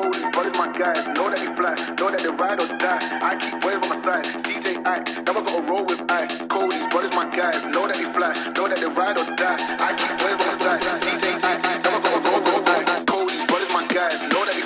But it's my guys. Know that they fly, know that they ride or die. I keep waves on my side. CJ Act, never gotta roll with ice. Cody's, it's my guys. Know that they fly, know that they ride or die. I keep waves on my side. CJ Act, never gotta roll with ice. Cody's, it's my guys. Know that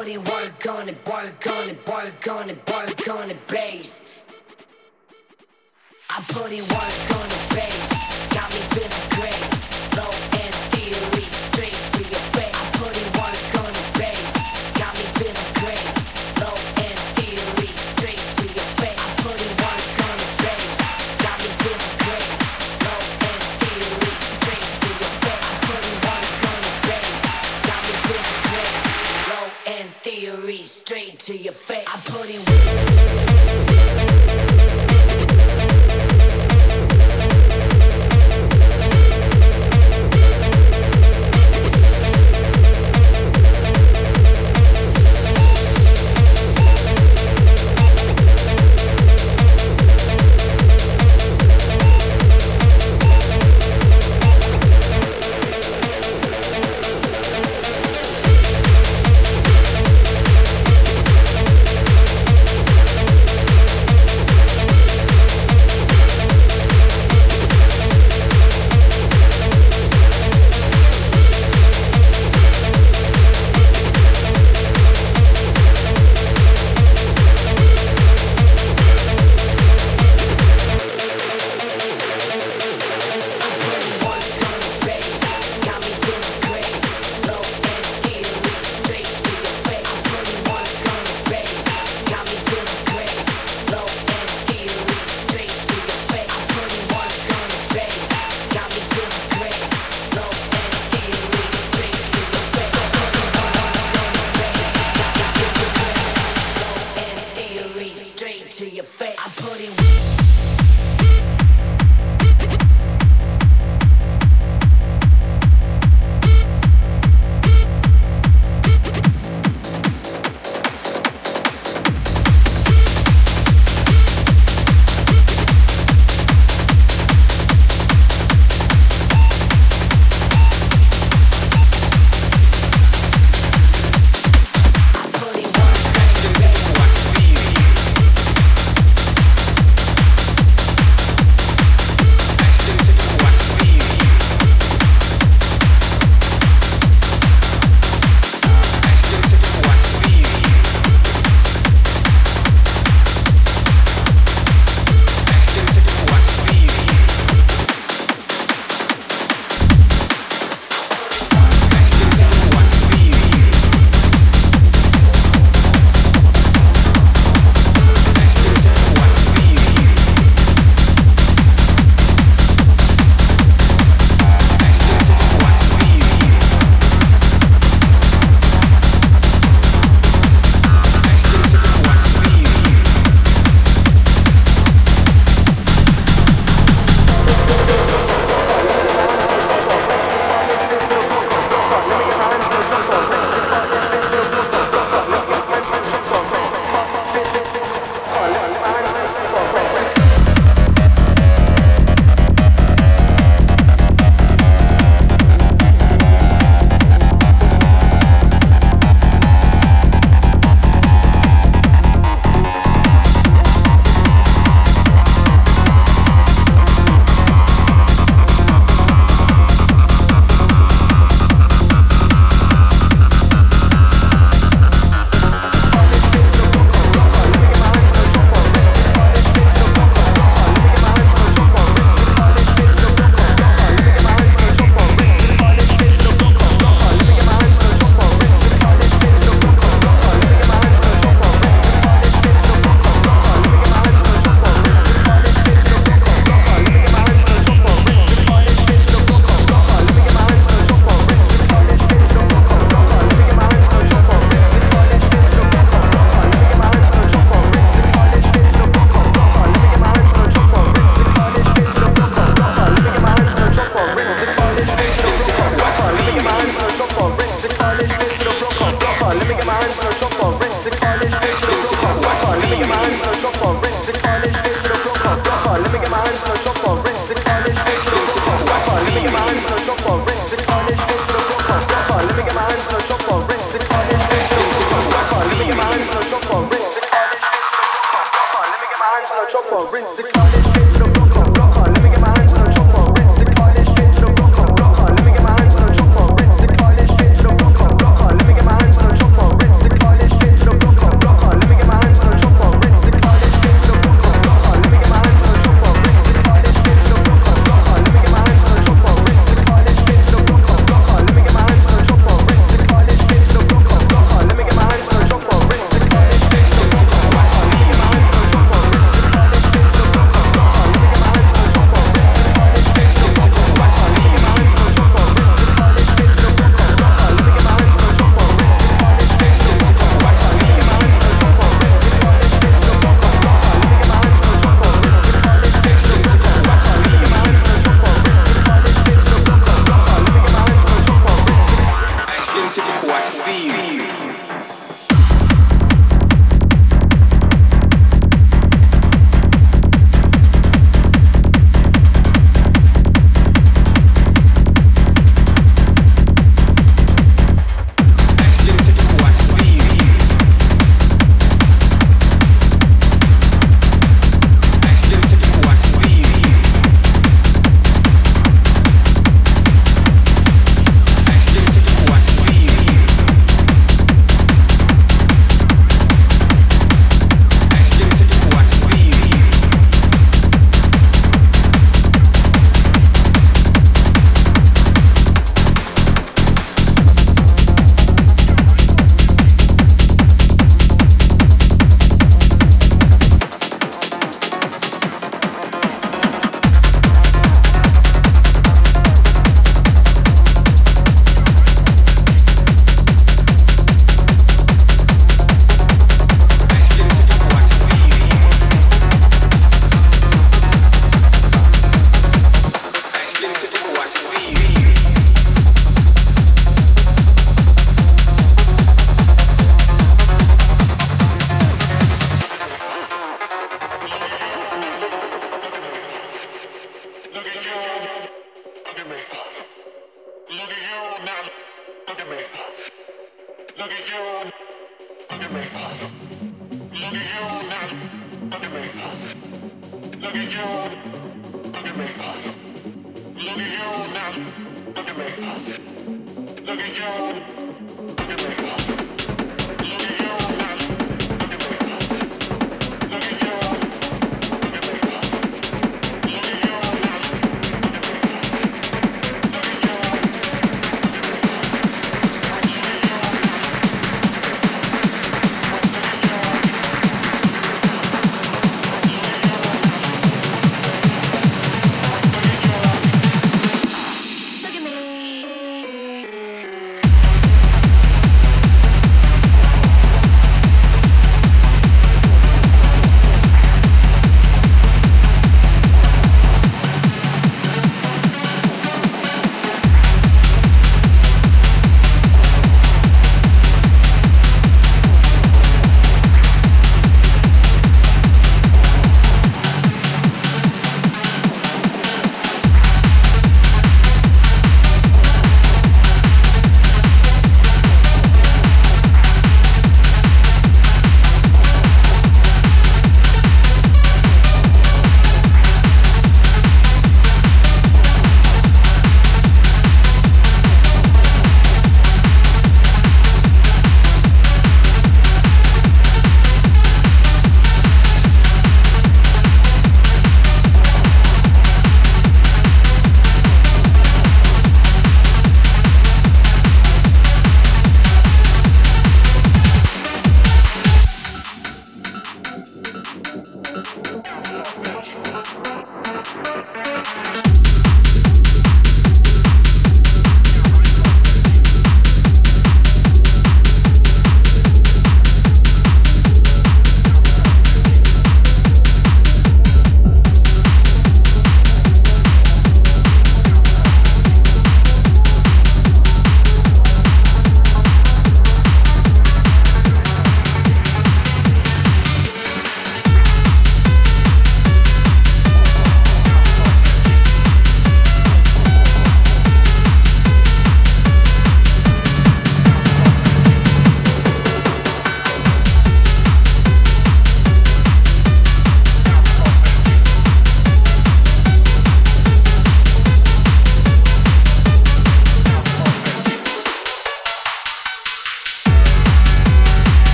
on it, work on it, work on it, work on it, work on the bass. I put in work on the bass, got me feeling good. To your face. I put it.